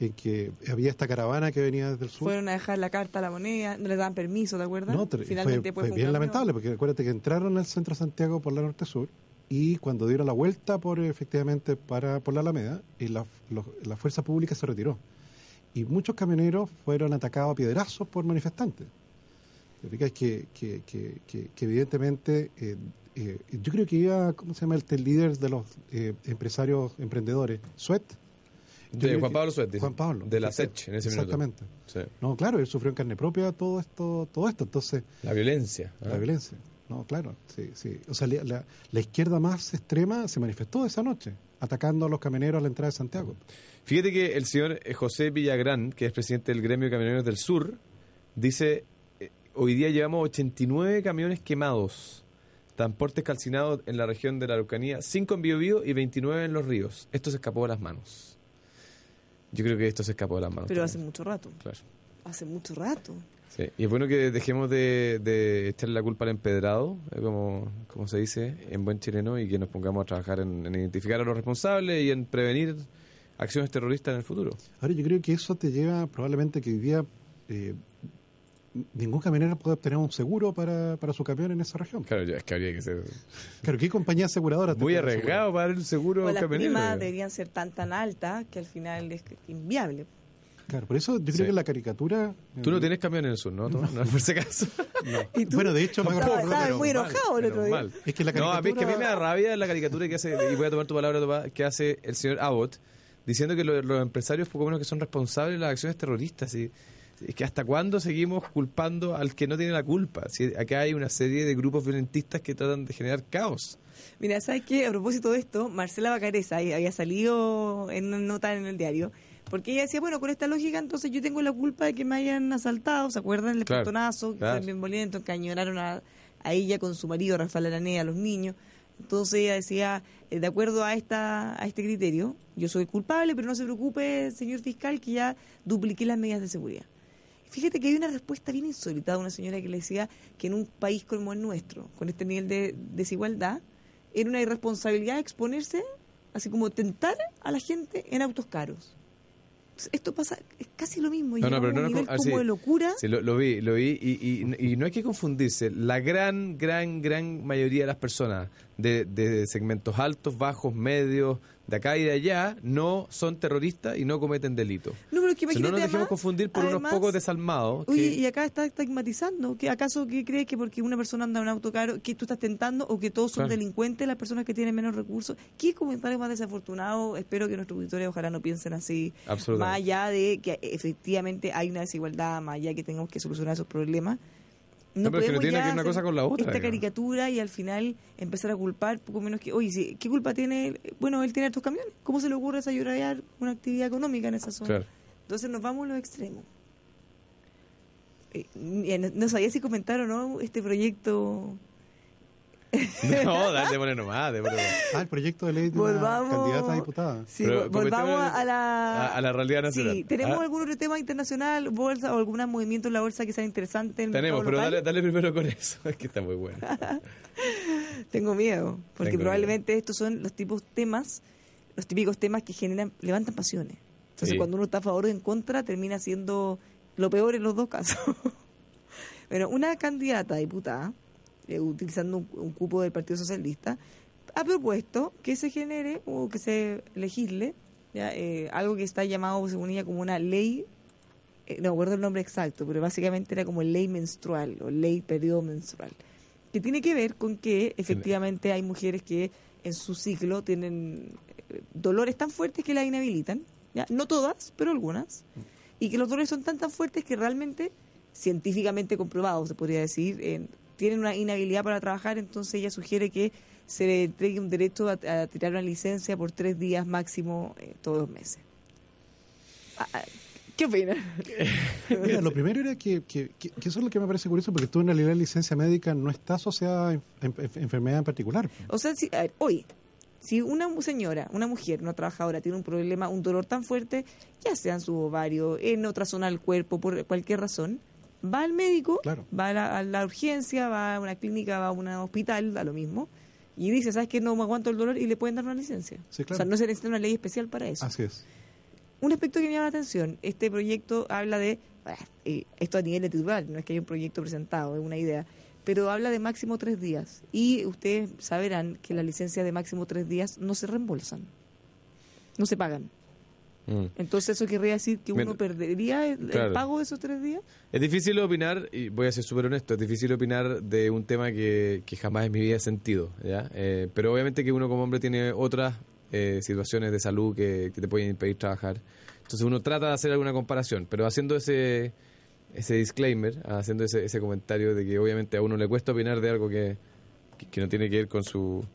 en que había esta caravana que venía desde el sur. Fueron a dejar la carta a la moneda, no les daban permiso, ¿te acuerdas? No, Finalmente fue, fue bien lamentable, porque acuérdate que entraron al centro de Santiago por la norte-sur y cuando dieron la vuelta por efectivamente para por la Alameda, y la, los- la fuerza pública se retiró. Y muchos camioneros fueron atacados a piedrazos por manifestantes. Que, que, que- que evidentemente, eh, eh, yo creo que iba, ¿cómo se llama el, el líder de los eh, empresarios emprendedores? Suet. Yo De Juan Pablo Suet. Juan Pablo. De la SECH, en ese minuto. Exactamente. Sí. No, claro, él sufrió en carne propia todo esto, todo esto. Entonces, La violencia. ¿ah? la violencia. No, claro, sí, sí. O sea, la, la- izquierda más extrema se manifestó esa noche, atacando a los camioneros a la entrada de Santiago. Fíjate que el señor José Villagrán, que es presidente del gremio de camioneros del sur, dice, eh, hoy día llevamos 89 camiones quemados, transportes calcinados en la región de la Araucanía, 5 en Biobío y 29 en los ríos. Esto se escapó de las manos. Yo creo que esto se escapó de las manos. Pero hace mucho rato. Claro. Hace mucho rato. Sí, Y es bueno que dejemos de, de echarle la culpa al empedrado, eh, como, como se dice en buen chileno, y que nos pongamos a trabajar en, en identificar a los responsables y en prevenir acciones terroristas en el futuro. Ahora, yo creo que eso te lleva probablemente que hoy día eh, ningún camionero puede obtener un seguro para, para su camión en esa región. Claro, ya es que habría que ser Claro, ¿qué compañía aseguradora muy arriesgado para dar el seguro O a un las camionero. primas deberían ser tan tan altas que al final es inviable. Claro, por eso yo creo Sí. que la caricatura... Tú no tienes camión en el sur, ¿no? ¿Tú? No, por si acaso. ¿Y tú? Bueno, de hecho, me Estaba- acuerdo- estaba muy mal, enojado el otro día. mal. Es que la No, a mí, es que a mí me da caricatura- rabia la caricatura que hace, y voy a tomar tu palabra, que hace el señor Abbott, diciendo que lo- los empresarios poco menos que son responsables de las acciones terroristas. Y, es que hasta cuándo seguimos culpando al que no tiene la culpa. Si acá hay una serie de grupos violentistas que tratan de generar caos. Mira, ¿sabes qué? A propósito de esto, Marcela Bacareza había salido en una nota en el diario, porque ella decía, bueno, con esta lógica, entonces yo tengo la culpa de que me hayan asaltado, ¿se acuerdan? El Claro, portonazo, que claro. fue bien encañonaron a, a ella con su marido, Rafael Aranea, a los niños. Entonces ella decía, eh, de acuerdo a esta a este criterio, yo soy culpable, pero no se preocupe, señor fiscal, que ya dupliqué las medidas de seguridad. Fíjate que hay una respuesta bien insólita de una señora que le decía que en un país como el nuestro, con este nivel de desigualdad, era una irresponsabilidad exponerse, así como tentar a la gente en autos caros. Esto pasa, es casi lo mismo. No, no, pero no un nivel como sí. de locura. Sí, lo, lo vi, lo vi y, y- y no hay que confundirse. La gran, gran, gran mayoría de las personas de, de segmentos altos, bajos, medios, de acá y de allá, no son terroristas y no cometen delitos. No, pero es que O sea, no nos dejemos además- confundir por además- unos pocos desalmados. Oye, que- y acá está estigmatizando. ¿Que ¿Acaso que crees que porque una persona anda en un auto caro, que tú estás tentando o que todos son Claro. delincuentes las personas que tienen menos recursos? ¿Qué comentario más desafortunado? Espero que nuestros auditores ojalá no piensen así. Absolutamente. Más allá de que efectivamente hay una desigualdad, más allá de que tengamos que solucionar esos problemas. No, pero es que no podemos tiene ya que ver una cosa con la otra, Esta digamos. caricatura y al final empezar a culpar poco menos que, oye, ¿qué culpa tiene? él? Bueno, él tiene estos camiones. ¿Cómo se le ocurre desarrollar una actividad económica en esa zona? Claro. Entonces nos vamos a los extremos. Eh, no sabía si comentar o no este proyecto. No, dale, démosle nomás, démosle nomás. Ah, el proyecto de ley de una Volvamos. candidata a diputada. Sí, Pero vol- volvamos a la, a- a la realidad nacional. Sí, ¿tenemos Ah. algún otro tema internacional, bolsa o algún movimiento en la bolsa que sea interesante? En el Tenemos, mercado pero local? dale, dale primero con eso. Es que está muy bueno. Tengo miedo, porque Tengo probablemente estos son los tipos temas, los típicos temas que generan, levantan pasiones. Entonces Sí. cuando uno está a favor o en contra, termina siendo lo peor en los dos casos. bueno, una candidata a diputada, eh, utilizando un, un cupo del Partido Socialista, ha propuesto que se genere o que se legisle ya, eh, algo que está llamado, según ella, como una ley eh, no me acuerdo el nombre exacto, pero básicamente era como ley menstrual o ley periodo menstrual, que tiene que ver con que efectivamente hay mujeres que en su ciclo tienen eh, dolores tan fuertes que la inhabilitan, ¿ya? no todas, pero algunas, y que los dolores son tan tan fuertes que realmente, científicamente comprobados, se podría decir, eh, tienen una inhabilidad para trabajar, entonces ella sugiere que se le entregue un derecho a, a tirar una licencia por tres días máximo eh, todos los meses. Ah, ah, ¿Qué opinas? Mira, lo primero era que, que- que- que eso es lo que me parece curioso, porque tú en realidad la licencia médica no está asociada a en- en- enfermedad en particular. O sea, si, a ver, hoy, si una mu- señora, una mujer, una trabajadora, tiene un problema, un dolor tan fuerte, ya sea en su ovario, en otra zona del cuerpo, por cualquier razón, va al médico, Claro. va a la, a la urgencia, va a una clínica, va a un hospital, da lo mismo, y dice, ¿sabes qué? No me aguanto el dolor y le pueden dar una licencia. Sí, claro. O sea, no se necesita una ley especial para eso. Así es. Un aspecto que me llama la atención, este proyecto habla de, ah, eh, esto a nivel de titular, no es que haya un proyecto presentado, es una idea, pero habla de máximo tres días. Y ustedes saberán que las licencias de máximo tres días no se reembolsan, no se pagan. Mm. Entonces eso querría decir que uno perdería el, pago de esos tres días. Es difícil opinar, y voy a ser súper honesto, es difícil opinar de un tema que, que jamás en mi vida he sentido, ¿ya? Eh, pero obviamente que uno como hombre tiene otras eh, situaciones de salud que, que te pueden impedir trabajar. Entonces uno trata de hacer alguna comparación, pero haciendo ese, ese disclaimer, haciendo ese, ese comentario de que obviamente a uno le cuesta opinar de algo que, que, que no tiene que ver con su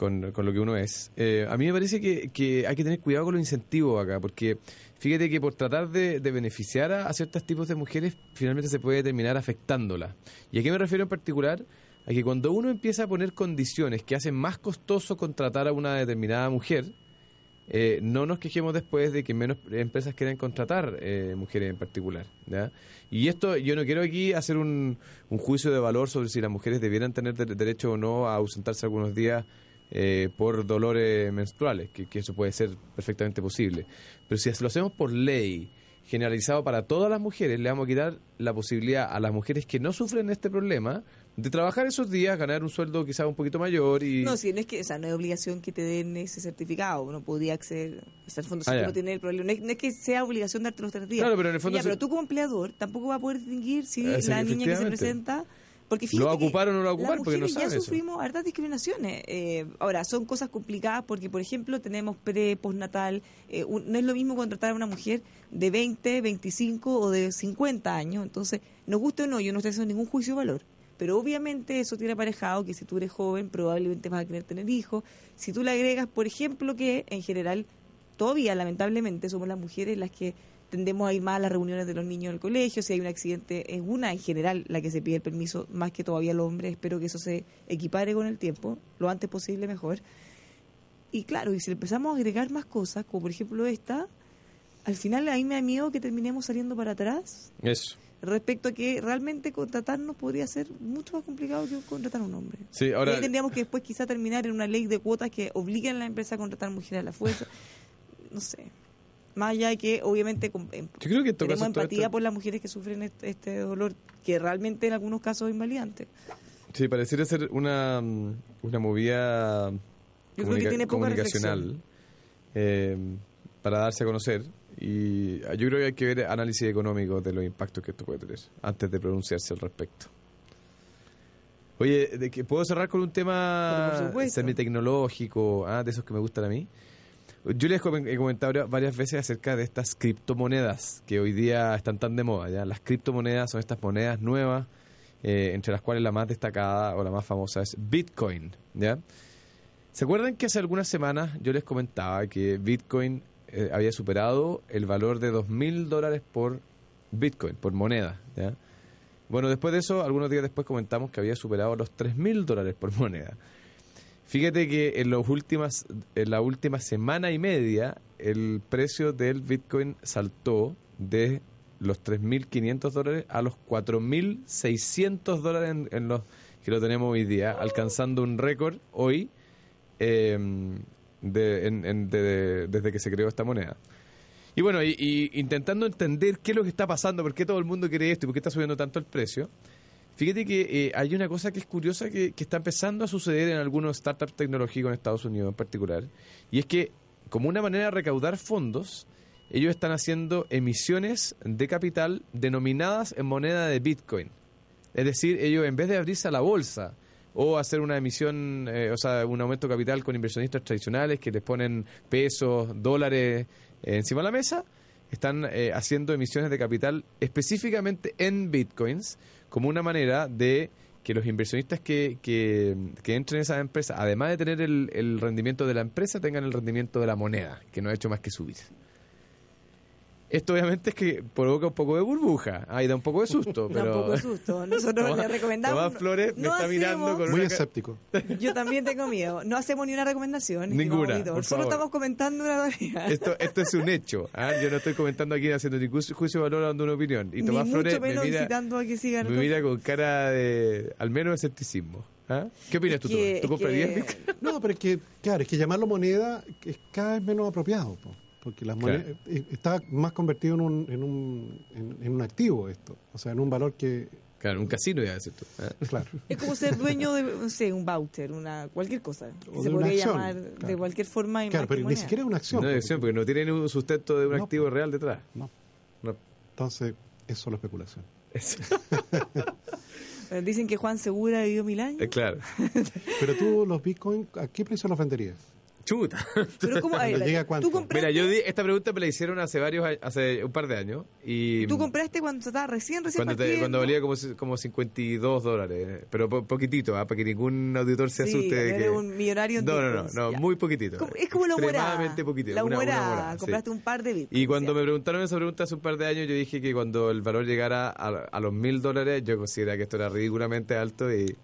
con, con lo que uno es. Eh, a mí me parece que, hay que tener cuidado con los incentivos acá, porque fíjate que por tratar de, de beneficiar a, ciertos tipos de mujeres, finalmente se puede terminar afectándolas. ¿Y a qué me refiero en particular? A que cuando uno empieza a poner condiciones que hacen más costoso contratar a una determinada mujer, eh, no nos quejemos después de que menos empresas quieran contratar eh, mujeres en particular. ¿ya? Y esto, yo no quiero aquí hacer un, un juicio de valor sobre si las mujeres debieran tener de- derecho o no a ausentarse algunos días eh, por dolores menstruales, que, que eso puede ser perfectamente posible. Pero si lo hacemos por ley, generalizado para todas las mujeres, le vamos a quitar la posibilidad a las mujeres que no sufren este problema de trabajar esos días, ganar un sueldo quizás un poquito mayor y... No, si no es que, o sea, no es obligación que te den ese certificado, uno podría acceder, o sea, el fondo si Ah, no tienes el problema, no es, no es que sea obligación darte los tres días. Claro, pero en el fondo Ya, se- pero tú como empleador tampoco vas a poder distinguir si Eh, la niña que se presenta, porque ¿Lo va a ocupar o no lo va a ocupar? las Porque no ya eso. sufrimos hartas discriminaciones. Eh, ahora, son cosas complicadas porque, por ejemplo, tenemos pre, postnatal, eh, un- no es lo mismo contratar a una mujer de 20, 25 o de 50 años, entonces, nos guste o no, yo no estoy haciendo ningún juicio de valor. Pero obviamente eso tiene aparejado que si tú eres joven probablemente vas a querer tener hijos. Si tú le agregas, por ejemplo, que en general todavía lamentablemente somos las mujeres las que tendemos a ir más a las reuniones de los niños del colegio, si hay un accidente es una en general la que se pide el permiso más que todavía los hombres, espero que eso se equipare con el tiempo, lo antes posible mejor. Y claro, y si le empezamos a agregar más cosas, como por ejemplo esta, al final a mí me da miedo que terminemos saliendo para atrás Eso. respecto a que realmente contratarnos podría ser mucho más complicado que contratar a un hombre. Sí, ahora... Y ahí tendríamos que después quizá terminar en una ley de cuotas que obliguen a la empresa a contratar mujeres a la fuerza. No sé. Más allá de que, obviamente, em- Yo creo que tenemos empatía esto- por las mujeres que sufren este, este dolor, que realmente en algunos casos es invalidante. Sí, pareciera ser una, una movida Yo creo que tiene poca comunicacional eh, para darse a conocer. Y yo creo que hay que ver análisis económicos de los impactos que esto puede tener antes de pronunciarse al respecto. Oye, de que ¿puedo cerrar con un tema semitecnológico, ah, de esos que me gustan a mí? Yo les he comentado varias veces acerca de estas criptomonedas que hoy día están tan de moda. ¿ya? Las criptomonedas son estas monedas nuevas, eh, entre las cuales la más destacada o la más famosa es Bitcoin. ¿ya? ¿Se acuerdan que hace algunas semanas yo les comentaba que Bitcoin eh, había superado el valor de 2.000 dólares por Bitcoin, por moneda? ¿ya? Bueno, después de eso, algunos días después comentamos que había superado los 3.000 dólares por moneda. Fíjate que en, los últimas, en la última semana y media el precio del Bitcoin saltó de los 3.500 dólares a los 4.600 dólares en, los que lo tenemos hoy día, alcanzando un récord hoy eh, de- en- en- de- desde que se creó esta moneda. Y bueno, y, y intentando entender qué es lo que está pasando, por qué todo el mundo quiere esto y por qué está subiendo tanto el precio, fíjate que eh, hay una cosa que es curiosa que, está empezando a suceder en algunos startups tecnológicos en Estados Unidos en particular, y es que como una manera de recaudar fondos, ellos están haciendo emisiones de capital denominadas en moneda de Bitcoin. Es decir, ellos en vez de abrirse a la bolsa o hacer una emisión, eh, o sea, un aumento de capital con inversionistas tradicionales que les ponen pesos, dólares eh, encima de la mesa, están eh, haciendo emisiones de capital específicamente en bitcoins como una manera de que los inversionistas que, que, que entren en esas empresas, además de tener el, el rendimiento de la empresa, tengan el rendimiento de la moneda, que no ha hecho más que subir. Esto obviamente es que provoca un poco de burbuja, ahí da un poco de susto, Da pero... un poco de susto. Nosotros Tomás- le recomendamos. Tomás Flores me no está mirando hacemos- con Muy una... escéptico. Yo también tengo miedo. No hacemos ni una recomendación. Ninguna, por Solo favor. estamos comentando una realidad. Esto, esto es un hecho. ¿ah? Yo no estoy comentando aquí haciendo ningún ju- juicio de valor dando una opinión. Y Ni Tomás mucho Flores me menos mira, incitando a que sigan. me mira con cara de, al menos, escepticismo. ¿ah? ¿Qué opinas tú, que-? ¿Tú es comprarías que-? No, pero es que, claro, es que llamarlo moneda es cada vez menos apropiado, po, porque las Claro. monedas eh, está más convertido en un, en, un, en, en un activo esto, o sea, en un valor que, Claro, un casino ya decir tú. ¿ah? claro, Es como ser dueño de, no sé, un voucher, una cualquier cosa. O se podría acción, llamar de cualquier forma. y claro más pero ni siquiera es una acción. No porque- es acción, porque no tiene un sustento de un No, activo real detrás. no. No. Entonces, es solo especulación. Dicen que Juan Segura vivió mil años. Eh, claro. Pero tú los bitcoins, ¿a qué precio los venderías? Chuta. Pero ¿cómo? a ver, Cuando llega. ¿tú, compraste, Mira, yo di, esta pregunta me la hicieron hace varios a- hace un par de años. Y tú compraste cuando estaba recién, recién cuando, te- cuando valía como, como 52 dólares. Pero po- poquitito, ¿ah? para que ningún auditor se Sí, no eres un millonario en No, no, no, no, muy poquitito. Como- es como la humorada. Poquitito. La humorada. sí. Compraste un par de bitcoins. Y cuando me preguntaron esa pregunta hace un par de años, yo dije que cuando el valor llegara a, a los mil dólares, yo consideraba que esto era ridículamente alto y,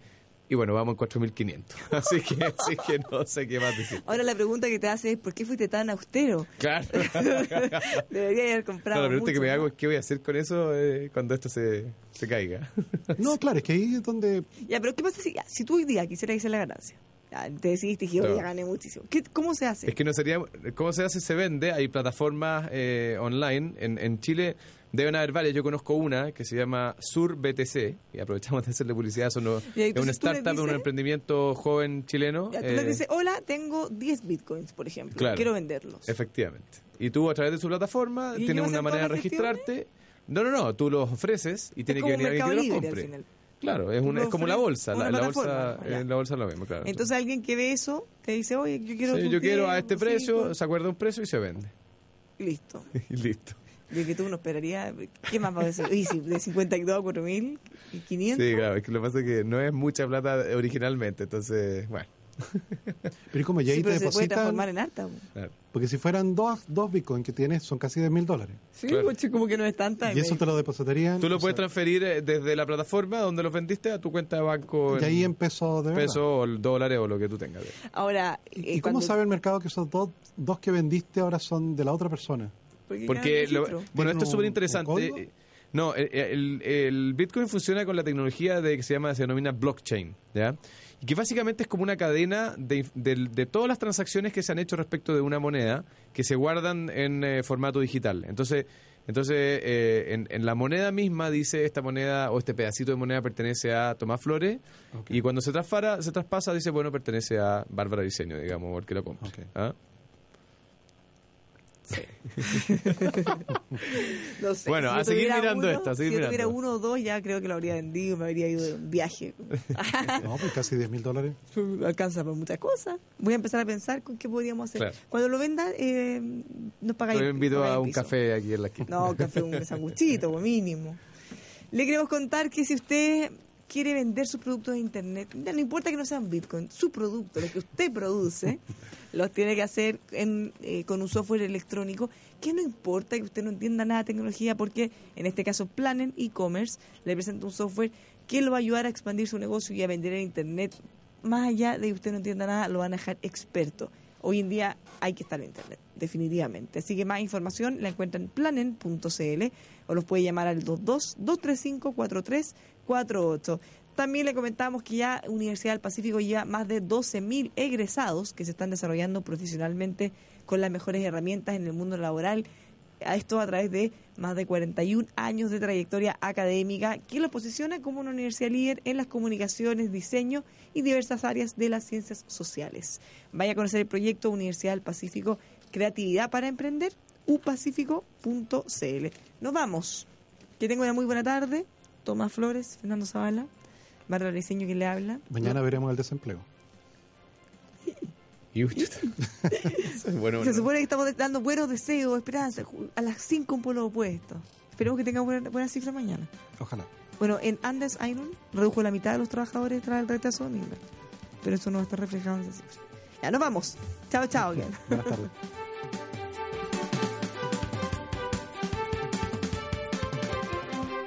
y bueno, vamos en 4.500. Así que, así que no sé qué más decir. Ahora la pregunta que te hace es ¿por qué fuiste tan austero? Claro. Debería haber No, comprado la pregunta que mucho me hago más. es qué voy a hacer con eso eh, cuando esto se, se caiga. No, claro, es que ahí es donde Ya, pero ¿qué pasa si, si tú hoy día quisieras hacer la ganancia? Te decidiste y dijiste, No. ya gané muchísimo. ¿Qué, ¿Cómo se hace? Es que no sería. ¿Cómo se hace? Se vende. Hay plataformas eh, online. En, en Chile deben haber varias. Yo conozco una que se llama Sur BTC. Y aprovechamos de hacerle publicidad. Y es una startup, un emprendimiento joven chileno. Ya, tú eh, le dices, hola, tengo 10 bitcoins, por ejemplo. Claro. Quiero venderlos. Efectivamente. Y tú a través de su plataforma ¿Y tienes una manera de registrarte. No, no, no. Tú los ofreces y tiene que venir alguien que los compre. Claro, es, una, es como la bolsa. La, la bolsa, ya. eh, la bolsa es lo mismo, claro. Entonces alguien que ve eso te dice, oye, yo quiero... Sí, yo quiero a 10, este precio, se acuerda un precio y se vende. Listo. listo. De que tú no esperarías... ¿Qué más va a ser? De 52 a 4.000 y 500. Sí, claro, es que lo que pasa es que no es mucha plata originalmente, entonces, bueno. Pero ¿y como ya Sí, ahí te pero se puede transformar depositan, en harta. claro. porque si fueran dos, dos bitcoins que tienes, son casi 10 mil dólares. Sí, Claro. pues, como que no es tanta. Y eso te lo depositarían. Tú lo puedes sea, transferir eh, desde la plataforma donde los vendiste a tu cuenta de banco Y ahí en pesos de verdad. pesos o dólares o lo que tú tengas. Ahora, ¿Y eh, cómo cuando- sabe el mercado que esos dos, dos que vendiste ahora son de la otra persona? Porque, cada lo- bueno, esto es súper interesante. Código? Eh, No, el, el- el Bitcoin funciona con la tecnología de que se llama, se denomina blockchain, ¿ya? Y que básicamente es como una cadena de, del- de todas las transacciones que se han hecho respecto de una moneda que se guardan en eh, formato digital. Entonces, entonces eh, en, en la moneda misma dice esta moneda o este pedacito de moneda pertenece a Tomás Flores y cuando se traspara, se traspasa dice bueno pertenece a Bárbara Diseño, digamos, porque lo compra. ¿ah? No sé. Bueno, si a seguir mirando uno, esto, a seguir si yo tuviera mirando. uno o dos, ya creo que lo habría vendido, me habría ido de un viaje. No, pues casi 10 mil dólares. Alcanza para muchas cosas. Voy a empezar a pensar con qué podríamos hacer. Claro. Cuando lo venda, eh, nos pagáis. Yo invito pagáis a un piso. café aquí en la esquina. No, café, un sanguchito, como mínimo. Le queremos contar que si usted quiere vender sus productos de internet, ya no importa que no sean Bitcoin, su producto, lo que usted produce, los tiene que hacer en, eh, con un software electrónico, que no importa que usted no entienda nada de tecnología, porque en este caso Planen e-commerce le presenta un software que lo va a ayudar a expandir su negocio y a vender en internet. Más allá de que usted no entienda nada, lo van a dejar experto. Hoy en día hay que estar en internet, definitivamente. Así que más información la encuentran en planen.cl o los puede llamar al 22-235-4348. También le comentamos que ya Universidad del Pacífico lleva más de 12.000 egresados que se están desarrollando profesionalmente con las mejores herramientas en el mundo laboral. A esto a través de más de 41 años de trayectoria académica que lo posiciona como una universidad líder en las comunicaciones, diseño y diversas áreas de las ciencias sociales. Vaya a conocer el proyecto Universidad del Pacífico Creatividad para Emprender, upacífico.cl. Nos vamos. Que tenga una muy buena tarde. Tomás Flores, Fernando Zavala, Bárbara Diseño que le habla. Mañana veremos el desempleo. Bueno, Se supone que estamos dando buenos deseos, esperanza. A las 5 un pueblo opuesto. Esperemos que tenga buena, buena cifra mañana. Ojalá. Bueno, en Andes Iron redujo la mitad de los trabajadores tras el retraso de. Pero eso no está reflejado en esa cifra. Ya nos vamos. Chao, chao. Buenas tardes.